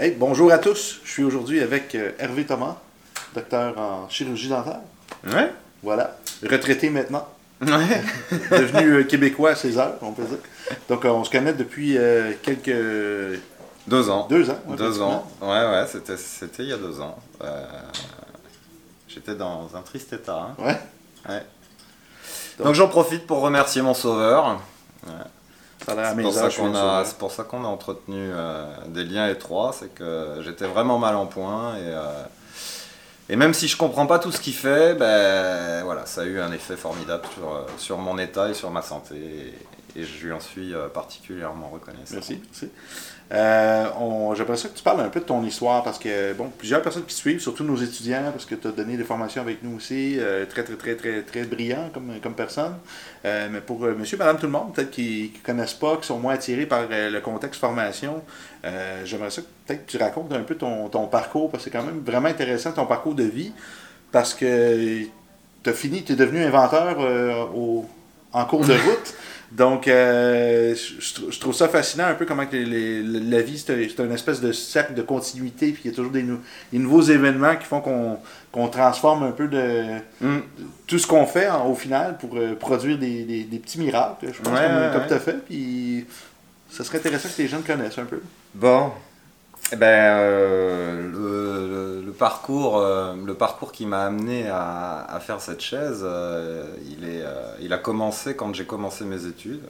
Hey, bonjour à tous. Je suis aujourd'hui avec euh, Hervé Thomas, docteur en chirurgie dentaire. Ouais. Voilà. Retraité maintenant. Ouais. Devenu euh, québécois à ses heures, on peut dire. Donc, euh, on se connaît depuis quelques. Deux ans. Deux ans. ouais, Deux ans. Ouais, ouais, c'était, c'était il y a deux ans. J'étais dans un triste état. hein. Ouais. Ouais. Donc- Donc, j'en profite pour remercier mon sauveur. C'est pour, ça qu'on a, sauveur. c'est pour ça qu'on a entretenu euh, des liens étroits. C'est que j'étais vraiment mal en point. Et, euh, et même si je comprends pas tout ce qu'il fait, ben, voilà, ça a eu un effet formidable sur, euh, sur mon état et sur ma santé. Et, et je lui en suis particulièrement reconnaissant. Merci. merci. Euh, J'aimerais ça que tu parles un peu de ton histoire parce que, bon, plusieurs personnes qui suivent, surtout nos étudiants, parce que tu as donné des formations avec nous aussi, euh, très, très, très, très, très brillant comme, comme personne. Euh, mais pour monsieur, madame, tout le monde, peut-être qui ne connaissent pas, qui sont moins attirés par le contexte formation, j'aimerais ça que peut-être tu racontes un peu ton, ton parcours, parce que c'est quand même vraiment intéressant ton parcours de vie, parce que tu as fini, tu es devenu inventeur au, en cours de route. Donc, euh, je, je trou- je trouve ça fascinant un peu comment que les- les- la vie, c'est un, une espèce de cercle de continuité, puis il y a toujours des, nou- des nouveaux événements qui font qu'on transforme un peu de, Mm. de tout ce qu'on fait en- au final pour euh, produire des, des- des petits miracles, je pense, Ouais, comme, ouais, comme tu as fait. Puis, ça serait intéressant que les gens te connaissent un peu. Bon, eh ben, euh, le, le- parcours, euh, le parcours qui m'a amené à, à faire cette chaise, euh, il, est, il a commencé quand j'ai commencé mes études.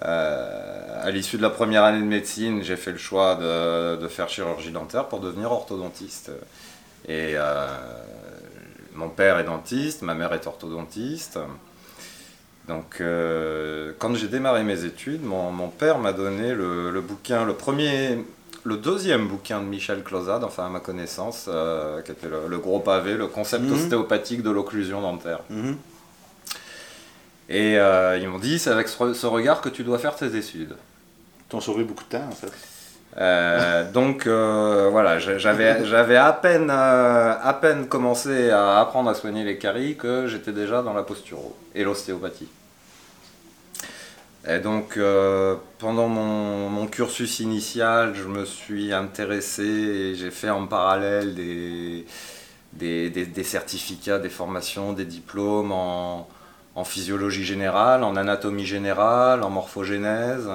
À l'issue de la première année de médecine, j'ai fait le choix de, de faire chirurgie dentaire pour devenir orthodontiste. Et mon père est dentiste, ma mère est orthodontiste. Donc, quand j'ai démarré mes études, mon, mon père m'a donné le, le bouquin, le premier, le deuxième bouquin de Michel Clausade, enfin à ma connaissance, euh, qui était le, le gros pavé, le concept Mhm. ostéopathique de l'occlusion dentaire. Et euh, ils m'ont dit, c'est avec ce, ce regard que tu dois faire tes études. T'ont sauvé beaucoup de temps, en fait. Euh, donc euh, voilà, j'a- j'avais j'avais à peine euh, à peine commencé à apprendre à soigner les caries que j'étais déjà dans la posturo et l'ostéopathie. Et donc euh, pendant mon, mon cursus initial, je me suis intéressé et j'ai fait en parallèle des, des, des- des certificats, des formations, des diplômes en, en physiologie générale, en anatomie générale, en morphogénèse.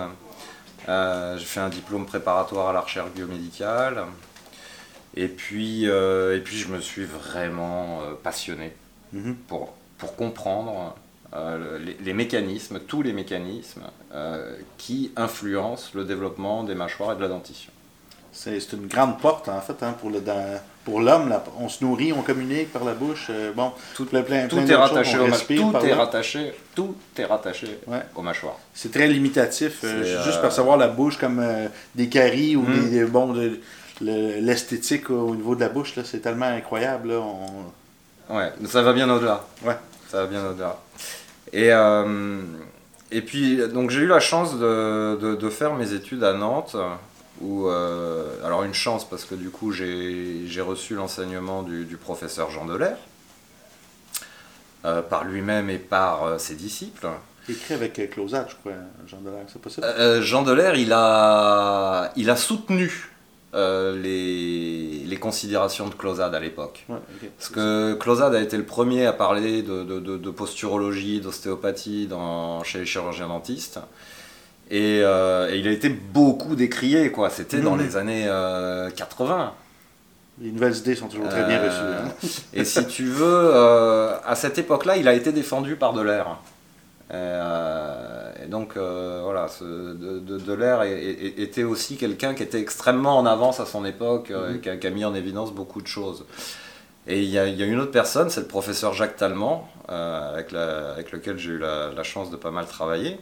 Euh, j'ai fait un diplôme préparatoire à la recherche biomédicale. Et puis, euh, et puis je me suis vraiment passionné Mhm. pour, pour comprendre euh, les, les mécanismes, tous les mécanismes euh, qui influencent le développement des mâchoires et de la dentition. C'est une grande porte, en fait, hein, pour pour l'homme. là. On se nourrit, on communique par la bouche. euh, bon, Tout, plein, plein, tout plein est choses, rattaché mâch- respire tout est rattaché, tout est rattaché Ouais. aux mâchoires. C'est très limitatif. juste percevoir la bouche comme des caries ou Mm. des, bon, de- le- l'esthétique au niveau de la bouche, c'est tellement incroyable. Là, on- Ouais, ça va bien au-delà. Ouais. Ça va bien au-delà. Et, euh, et puis, donc j'ai eu la chance de, de- de faire mes études à Nantes. Où, euh, alors une chance parce que du coup j'ai reçu l'enseignement du, du professeur Jean Delair, euh, par lui-même et par ses disciples. Écrit avec Clausade, je crois, Jean Delaire, c'est possible? Jean Delair, il a, il a soutenu euh, les, les considérations de Clausade à l'époque. Ouais. Parce que Clausade a été le premier à parler de, de- de- de posturologie, d'ostéopathie chez les chirurgiens dentistes. Et, euh, et il a été beaucoup décrié, quoi. C'était dans Mhm. les années euh, 80. Les nouvelles idées sont toujours très bien Euh, reçues. hein. Et si tu veux, euh, à cette époque-là, il a été défendu par Delair. Et, et donc, euh, voilà, ce, de, de, Delair était aussi quelqu'un qui était extrêmement en avance à son époque, euh, Mhm. qui, a, qui a mis en évidence beaucoup de choses. Et il y a, il y a une autre personne, c'est le professeur Jacques Talmand, euh, avec, la- avec lequel j'ai eu la, la chance de pas mal travailler,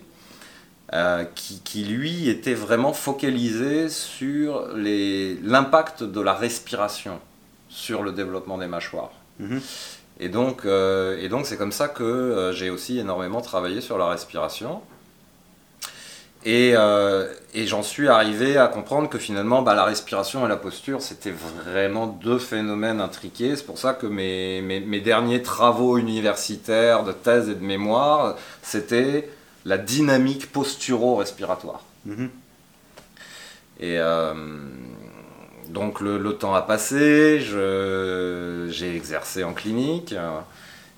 euh, qui, qui, lui était vraiment focalisé sur l'impact de la respiration sur le développement des mâchoires. Mhm. Et donc, euh, et c'est comme ça que j'ai aussi énormément travaillé sur la respiration. Et, euh, et j'en suis arrivé à comprendre que finalement, bah, la respiration et la posture, c'était vraiment deux phénomènes intriqués. C'est pour ça que mes, mes, mes derniers travaux universitaires de thèse et de mémoire, c'était la dynamique posturo-respiratoire. Mhm. Et, euh, donc le, le, temps a passé, j'ai exercé en clinique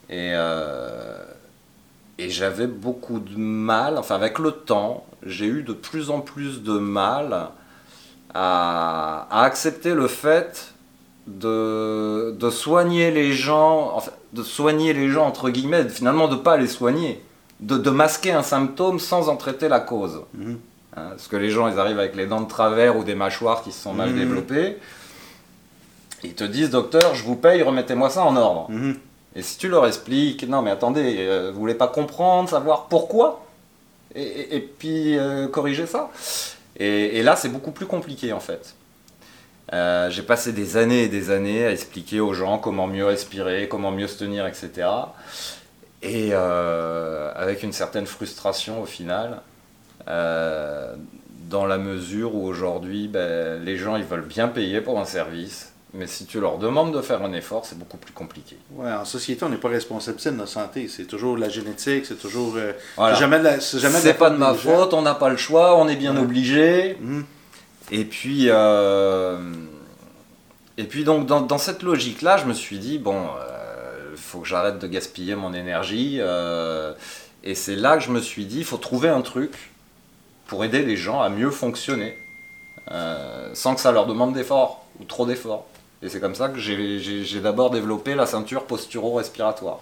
et, euh, et j'avais beaucoup de mal, enfin avec le temps, j'ai eu de plus en plus de mal à, à accepter le fait de, de, soigner les gens, enfin, de soigner les gens entre guillemets, finalement de ne pas les soigner, de, de, masquer un symptôme sans en traiter la cause. Mmh. Hein, parce que les gens, ils arrivent avec les dents de travers ou des mâchoires qui se sont mal mmh. développées. Ils te disent, docteur, je vous paye, remettez-moi ça en ordre. Mmh. Et si tu leur expliques, non mais attendez, euh, vous voulez pas comprendre, savoir pourquoi? Et, puis euh, corriger ça et, là, c'est beaucoup plus compliqué en fait. Euh, j'ai passé des années et des années à expliquer aux gens comment mieux respirer, comment mieux se tenir, etc. Et euh, avec une certaine frustration au final, dans la mesure où aujourd'hui, ben, les gens ils veulent bien payer pour un service, mais si tu leur demandes de faire un effort, c'est beaucoup plus compliqué. Ouais, en société, on n'est pas responsable de notre santé. C'est toujours la génétique, c'est toujours. Euh, voilà. C'est jamais de la. C'est jamais de, pas de ma faute, gens. on n'a pas le choix, on est bien ouais. obligé. Mmh. Et puis. Euh, et puis, donc, dans, dans cette logique-là, je me suis dit, bon, il euh, faut que j'arrête de gaspiller mon énergie. Et c'est là que je me suis dit, il faut trouver un truc pour aider les gens à mieux fonctionner, sans que ça leur demande d'efforts ou trop d'efforts. Et c'est comme ça que j'ai d'abord développé la ceinture posturo-respiratoire.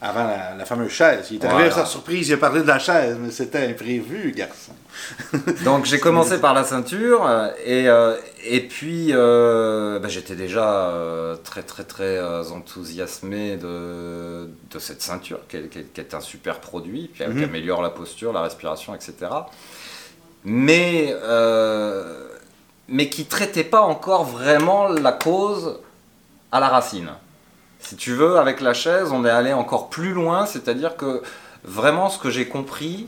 Avant la, la, fameuse chaise. Il est arrivé voilà. à sa surprise, il a parlé de la chaise, mais c'était imprévu, garçon. Donc j'ai commencé par la ceinture, et, euh, et puis euh, ben, j'étais déjà euh, très très très enthousiasmé de, de cette ceinture, qui est, qui, est, qui est, un super produit, mm -hmm. qui, améliore la posture, la respiration, etc. Mais mais qui traitait pas encore vraiment la cause à la racine. Si tu veux, avec la chaise, on est allé encore plus loin, c'est-à-dire que vraiment ce que j'ai compris,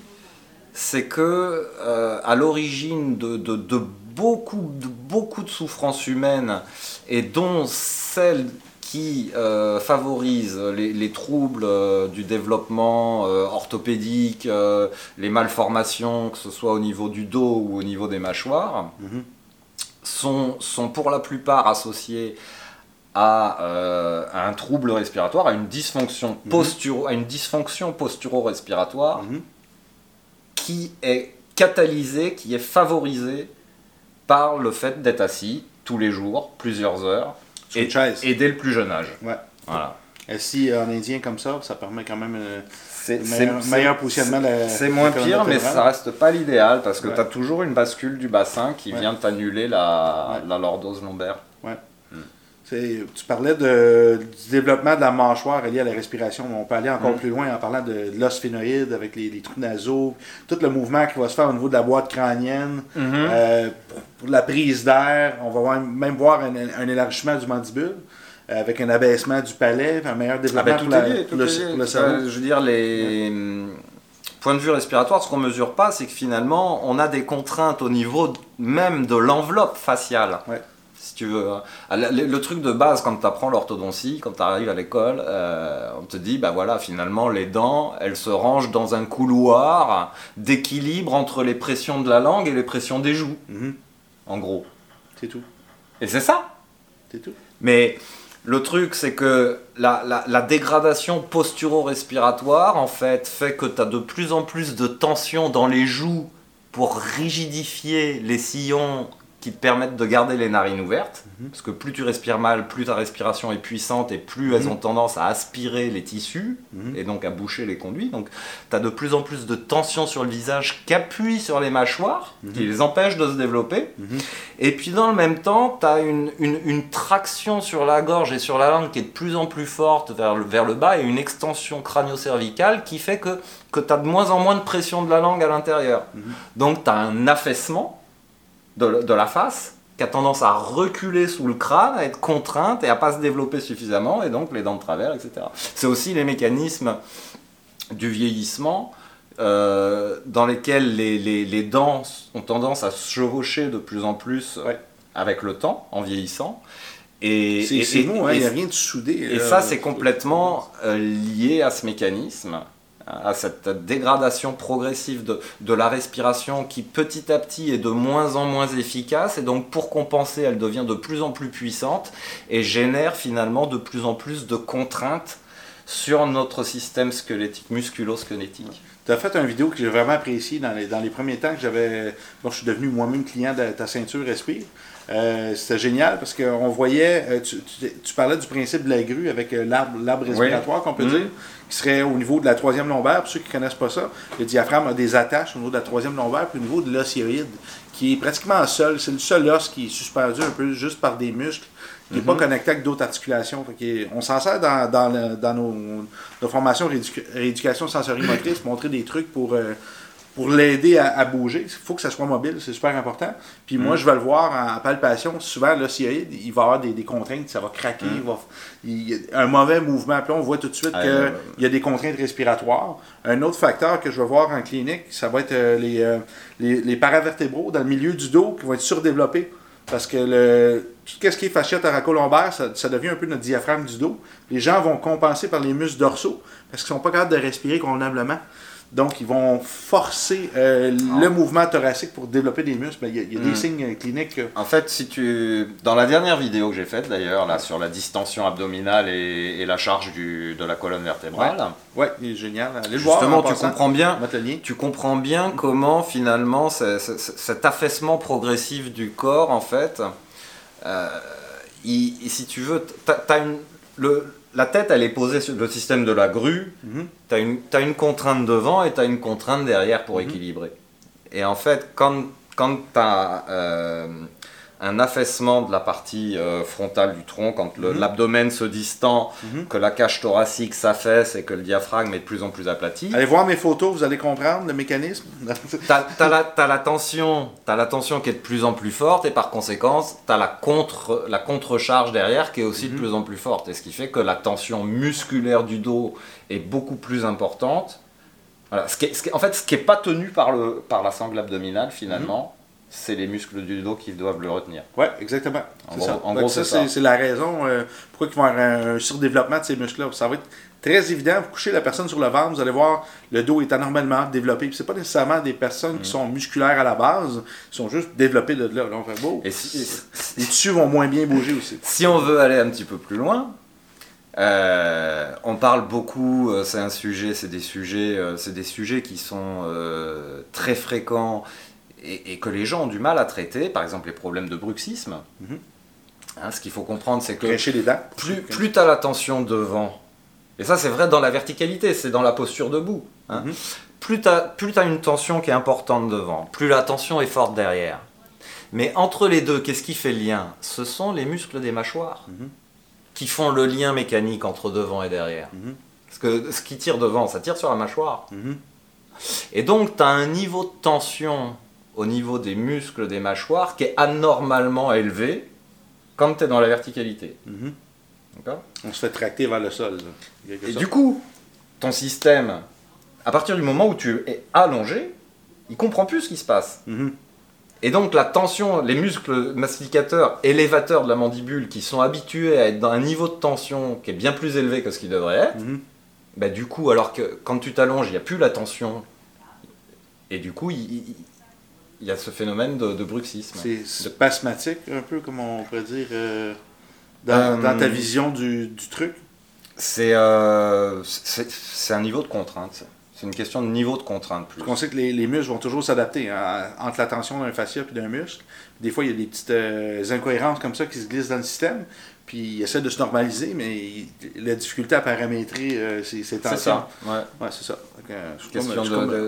c'est que euh, à l'origine de, beaucoup, de beaucoup de souffrances humaines, et dont celles qui euh, favorisent les, les troubles euh, du développement euh, orthopédique, les malformations, que ce soit au niveau du dos ou au niveau des mâchoires, mm -hmm sont, sont pour la plupart associés à, euh, à, un trouble respiratoire, à une dysfonction, mmh. posturo, à une dysfonction posturo-respiratoire mmh. qui est catalysée, qui est favorisée par le fait d'être assis tous les jours, plusieurs heures, et, et, dès le plus jeune âge. Ouais. Voilà. Assis en indien comme ça, ça permet quand même... Euh... C'est meilleur, meilleur positionnement. C'est moins pire, mais ça reste pas l'idéal parce que ouais. tu as toujours une bascule du bassin qui ouais. vient t'annuler la, ouais. la lordose lombaire. Ouais. Hmm. Tu parlais de, du développement de la mâchoire lié à la respiration. On peut aller encore mmh. plus loin en parlant de, de l'os phénoïde avec les, les, trous nasaux, tout le mouvement qui va se faire au niveau de la boîte crânienne, euh, pour, pour, la prise d'air. On va même voir un, un élargissement du mandibule avec un abaissement du palais, un meilleur développement ah ben, pour, la, lié, pour, le, pour, le, cerveau. Euh, je veux dire, les ouais. points de vue respiratoire, ce qu'on ne mesure pas, c'est que finalement, on a des contraintes au niveau même de l'enveloppe faciale. Ouais. Si tu veux. Ah, le, le, truc de base, quand tu apprends l'orthodontie, quand tu arrives à l'école, euh, on te dit, bah voilà, finalement, les dents, elles se rangent dans un couloir d'équilibre entre les pressions de la langue et les pressions des joues. Mm -hmm. En gros. C'est tout. Et c'est ça. C'est tout. Mais le truc, c'est que la, dégradation posturo-respiratoire, en fait, fait que tu as de plus en plus de tension dans les joues pour rigidifier les sillons qui te permettent de garder les narines ouvertes. Mmh. Parce que plus tu respires mal, plus ta respiration est puissante et plus elles ont tendance à aspirer les tissus mmh. et donc à boucher les conduits. Donc tu as de plus en plus de tension sur le visage qui appuie sur les mâchoires, qui les empêche de se développer. Et puis dans le même temps, tu as une, une, une, traction sur la gorge et sur la langue qui est de plus en plus forte vers le, vers le bas et une extension crânio-cervicale qui fait que, que tu as de moins en moins de pression de la langue à l'intérieur. Donc tu as un affaissement de, de, la face qui a tendance à reculer sous le crâne, à être contrainte et à pas se développer suffisamment, et donc les dents de travers, etc. C'est aussi les mécanismes du vieillissement euh, dans lesquels les, les, les, dents ont tendance à se chevaucher de plus en plus ouais. avec le temps, en vieillissant. Et, c'est bon, il n'y a rien de soudé. Et ça, c'est complètement euh, lié à ce mécanisme. À cette dégradation progressive de, de, la respiration qui petit à petit est de moins en moins efficace et donc pour compenser elle devient de plus en plus puissante et génère finalement de plus en plus de contraintes sur notre système squelettique, musculo-squelettique. Tu as fait une vidéo que j'ai vraiment appréciée dans les, dans les premiers temps que j'avais. Bon, je suis devenu moi-même client de ta ceinture Respire. Euh, c'était génial parce qu'on voyait, euh, tu, tu, parlais du principe de la grue avec euh, l'arbre respiratoire, qu'on peut mm-hmm. dire, qui serait au niveau de la troisième lombaire. Pour ceux qui ne connaissent pas ça, le diaphragme a des attaches au niveau de la troisième lombaire, puis au niveau de l'ossioïde, qui est pratiquement seul. C'est le seul os qui est suspendu un peu juste par des muscles qui n'est pas mhm. connecté avec d'autres articulations. on s'en sert dans, dans, nos, formations rééducation sensorimotrice, montrer des trucs pour, euh, pour l'aider à, bouger. Il faut que ça soit mobile, c'est super important. Puis moi, mhm. je vais le voir en palpation. Souvent, là, il va y avoir des, contraintes, ça va craquer, mhm. il, y a un mauvais mouvement. Puis on voit tout de suite qu'il y a des contraintes respiratoires. Un autre facteur que je vais voir en clinique, ça va être euh, les, euh, les, les paravertébraux dans le milieu du dos qui vont être surdéveloppés. Parce que le, tout ce qui est fascia thoracolombaire, ça, ça devient un peu notre diaphragme du dos. Les gens vont compenser par les muscles dorsaux parce qu'ils ne sont pas capables de respirer convenablement. Donc, ils vont forcer euh, le mouvement thoracique pour développer des muscles. Il y a, des hmm. signes cliniques. En fait, si tu dans la dernière vidéo que j'ai faite d'ailleurs, là sur la distension abdominale et, la charge du, de la colonne vertébrale. Ouais, est génial. Allez Justement, tu comprends bien. Tu comprends bien comment finalement cet affaissement progressif du corps, en fait, euh, si tu veux, tu as, une le, la tête, elle est posée sur le système de la grue. Mhm. Tu as, une contrainte devant et tu as une contrainte derrière pour mhm. équilibrer. Et en fait, quand, quand tu as euh, un affaissement de la partie euh, frontale du tronc, quand mhm. l'abdomen se distend, mhm. que la cage thoracique s'affaisse et que le diaphragme est de plus en plus aplati. Allez voir mes photos, vous allez comprendre le mécanisme. tu as, la, la, tension, as la tension qui est de plus en plus forte et par conséquent, tu as la, contre, la contre-charge derrière qui est aussi de mhm. plus en plus forte. Et ce qui fait que la tension musculaire du dos est beaucoup plus importante. Voilà. Ce qui ce en fait, ce qui n'est pas tenu par, le, par la sangle abdominale finalement c'est les muscles du dos qui doivent le retenir. Oui, exactement. En gros, ça. c'est la raison euh, pourquoi il va y avoir un, surdéveloppement de ces muscles-là. Ça va être très évident. Vous couchez la personne sur le ventre, vous allez voir le dos est anormalement développé. Ce n'est pas nécessairement des personnes qui mm. sont musculaires à la base, ils sont juste développés de là. beau. Et les tissus vont moins bien bouger aussi. Si on veut aller un petit peu plus loin, euh, on parle beaucoup, euh, c'est un sujet, c'est des sujets, c'est des sujets qui sont très fréquents et, que les gens ont du mal à traiter, par exemple les problèmes de bruxisme. Mhm. Hein, ce qu'il faut comprendre, c'est que les dents. plus, plus tu as la tension devant, et ça c'est vrai dans la verticalité, c'est dans la posture debout, hein, mhm. plus tu as, as, une tension qui est importante devant, plus la tension est forte derrière. Mais entre les deux, qu'est-ce qui fait le lien? Ce sont les muscles des mâchoires mhm. qui font le lien mécanique entre devant et derrière. Parce que ce qui tire devant, ça tire sur la mâchoire. Et donc, tu as un niveau de tension au niveau des muscles des mâchoires qui est anormalement élevé quand tu es dans la verticalité. Mhm. On se fait tracter vers le sol. Et du coup, ton système, à partir du moment où tu es allongé, il comprend plus ce qui se passe. Mhm. Et donc la tension, les muscles mastificateurs, élévateurs de la mandibule, qui sont habitués à être dans un niveau de tension qui est bien plus élevé que ce qu'il devrait être, mhm. bah, du coup, alors que quand tu t'allonges, il n'y a plus la tension, et du coup, il, il y a ce phénomène de, bruxisme. C'est spasmatique, un peu, comme on pourrait dire, euh, dans, ta euh, vision du, truc? Euh, C'est un niveau de contrainte. C'est une question de niveau de contrainte. Plus. On sait que les, muscles vont toujours s'adapter hein, entre la tension d'un fascia et d'un muscle. Des fois, il y a des petites incohérences comme ça qui se glissent dans le système puis il essaie de se normaliser, mais la difficulté à paramétrer euh. C'est ça, ouais. c'est ça.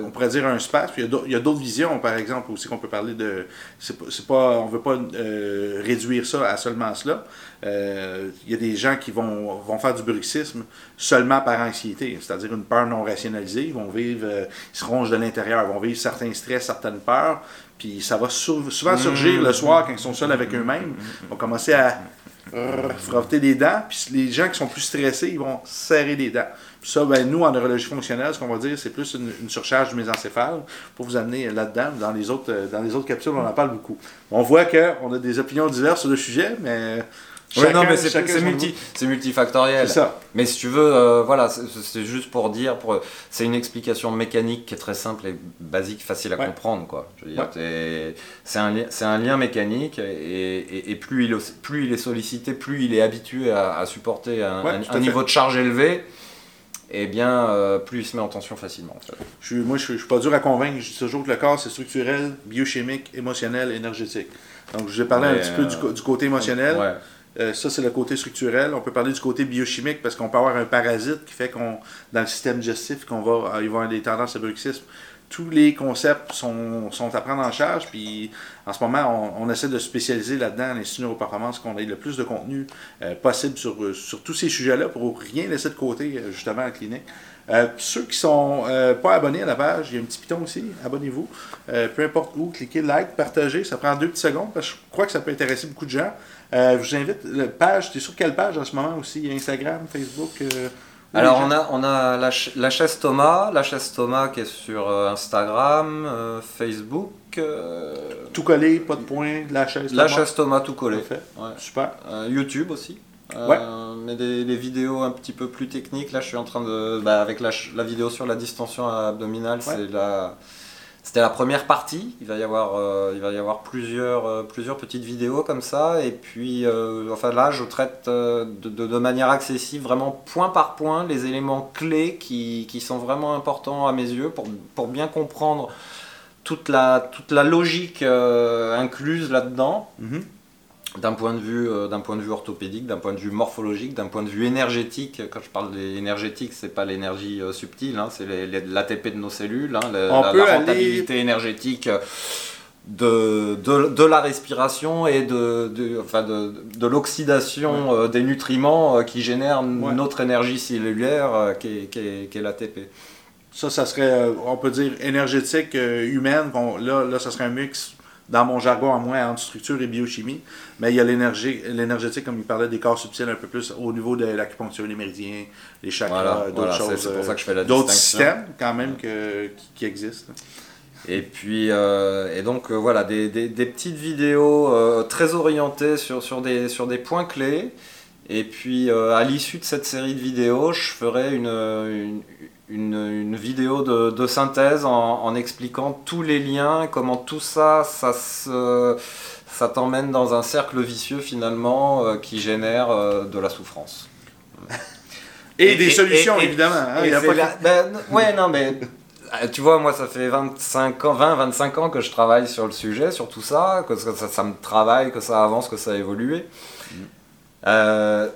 On pourrait dire un space, puis il y a d'autres visions, par exemple, aussi qu'on peut parler de... C'est pas, on veut pas euh, réduire ça à seulement cela. Euh, il y a des gens qui vont, vont faire du bruxisme seulement par anxiété, c'est-à-dire une peur non rationalisée. Ils vont vivre, ils se rongent de l'intérieur, ils vont vivre certains stress, certaines peurs, puis ça va souvent surgir le soir quand ils sont seuls avec eux-mêmes. Ils vont commencer à frotter les dents, puis les gens qui sont plus stressés, ils vont serrer les dents. Puis ça, ben, nous, en neurologie fonctionnelle, ce qu'on va dire, c'est plus une, surcharge du mésencéphale pour vous amener là-dedans. Dans les autres, dans les autres capsules, on en parle beaucoup. On voit qu'on a des opinions diverses sur le sujet, mais Oui, non, mais c'est multi, multifactoriel. C'est ça. Mais si tu veux, euh, voilà, c'est juste pour dire, pour, c'est une explication mécanique qui est très simple et basique, facile à comprendre, quoi. Je veux dire, c'est un, un, lien mécanique et, et, plus, il, plus il est sollicité, plus il est habitué à, supporter un, un niveau de charge élevé et eh bien, euh, plus il se met en tension facilement. Je suis, moi, je ne suis pas dur à convaincre. Je dis toujours que le corps, c'est structurel, biochimique, émotionnel, énergétique. Donc, je vais parler un petit peu du, euh, côté émotionnel. Euh, ça, c'est le côté structurel. On peut parler du côté biochimique parce qu'on peut avoir un parasite qui fait qu'on, dans le système digestif, qu'on va, il va avoir des tendances à bruxisme tous les concepts sont, à prendre en charge. Puis en ce moment, on, essaie de spécialiser là-dedans l'Institut Neuroperformance, qu'on ait le plus de contenu euh, possible sur, sur tous ces sujets-là pour rien laisser de côté, euh, justement, à la clinique. Euh, ceux qui ne sont pas abonnés à la page, il y a un petit piton aussi, abonnez-vous. peu importe où, cliquez like, partagez, ça prend deux petites secondes parce que je crois que ça peut intéresser beaucoup de gens. je vous invite, la page, tu es sur quelle page en ce moment aussi? Instagram, Facebook alors on a, on a la, la, chaise Thomas, la chaise Thomas qui est sur euh, Instagram, euh, Facebook. Euh, tout collé, pas de point, la chaise Thomas. La chaise Thomas tout collé. Super. YouTube aussi. Ouais. mais des, vidéos un petit peu plus techniques. Là, je suis en train de. Bah, avec la, la, vidéo sur la distension abdominale, c'est la c'était la première partie. Il va y avoir, euh, il va y avoir plusieurs, euh, plusieurs petites vidéos comme ça. Et puis, euh, enfin là, je traite de, de, manière accessible, vraiment point par point, les éléments clés qui, qui sont vraiment importants à mes yeux pour, pour bien comprendre toute la, toute la logique incluse là-dedans. Mm-hmm d'un point de vue euh, d'un point de vue orthopédique, d'un point de vue morphologique, d'un point de vue énergétique. Quand je parle d'énergétique, c'est pas l'énergie euh, subtile, hein, c'est l'ATP de nos cellules, hein, la, rentabilité énergétique de, de, la respiration et de, de enfin de, de l'oxydation euh, des nutriments qui génèrent notre énergie cellulaire qui est, qui est, l'ATP. Ça, ça serait, on peut dire, énergétique humaine. Là, là, ça serait un mix dans mon jargon à moi, entre structure et biochimie. Mais il y a l'énergétique, comme il parlait des corps subtils, un peu plus au niveau de l'acupuncture, les méridiens, les chakras, d'autres choses. C'est pour ça que je fais la D'autres systèmes, quand même, que, qui, existent. Et puis, euh, et donc, euh, voilà, des, des, petites vidéos euh, très orientées sur, sur, des, sur des points clés. Et puis, à l'issue de cette série de vidéos, je ferai une, une une, vidéo de, synthèse en, expliquant tous les liens, comment tout ça, ça, ça t'emmène dans un cercle vicieux finalement euh, qui génère euh, de la souffrance. Et, des solutions évidemment. ouais, non mais euh, tu vois, moi, ça fait 25 ans, 20, 25 ans que je travaille sur le sujet, sur tout ça, que ça, ça me travaille, que ça avance, que ça a évolué. Mm. Euh,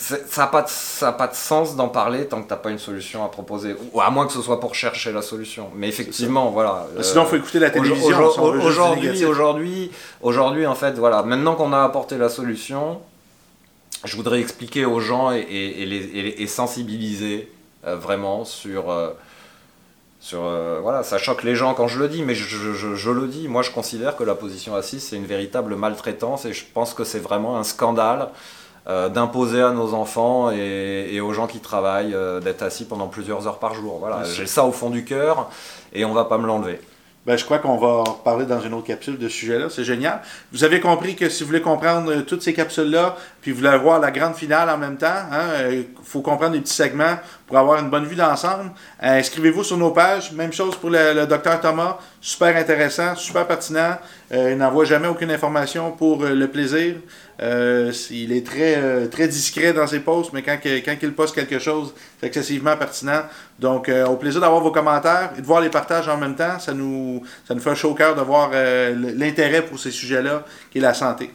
ça n'a pas, de, pas de sens d'en parler tant que tu n'as pas une solution à proposer. Ou à moins que ce soit pour chercher la solution. Mais effectivement, voilà. Sinon, il faut écouter la télévision. Aujourd'hui, aujourd'hui, aujourd'hui, en fait, voilà. Maintenant qu'on a apporté la solution, je voudrais expliquer aux gens et, et, les, et sensibiliser euh, vraiment sur. Euh, sur euh, voilà, ça choque les gens quand je le dis, mais je, je, je, le dis. Moi, je considère que la position assise, c'est une véritable maltraitance et je pense que c'est vraiment un scandale euh, d'imposer à nos enfants et, aux gens qui travaillent euh, d'être assis pendant plusieurs heures par jour. Voilà, j'ai ça au fond du cœur et on va pas me l'enlever. Ben, je crois qu'on va parler dans une autre capsule de ce sujet-là. C'est génial. Vous avez compris que si vous voulez comprendre euh, toutes ces capsules-là, puis vous voulez voir la grande finale en même temps, il hein, faut comprendre les petits segments pour avoir une bonne vue d'ensemble. Inscrivez-vous sur nos pages. Même chose pour le, le docteur Thomas. Super intéressant, super pertinent. il n'envoie jamais aucune information pour le plaisir. Euh, il est très, euh, très discret dans ses posts, mais quand, quand il poste quelque chose, c'est excessivement pertinent. Donc, euh, au plaisir d'avoir vos commentaires et de voir les partages en même temps. Ça nous, ça nous fait chaud au cœur de voir l'intérêt pour ces sujets-là, qui est la santé.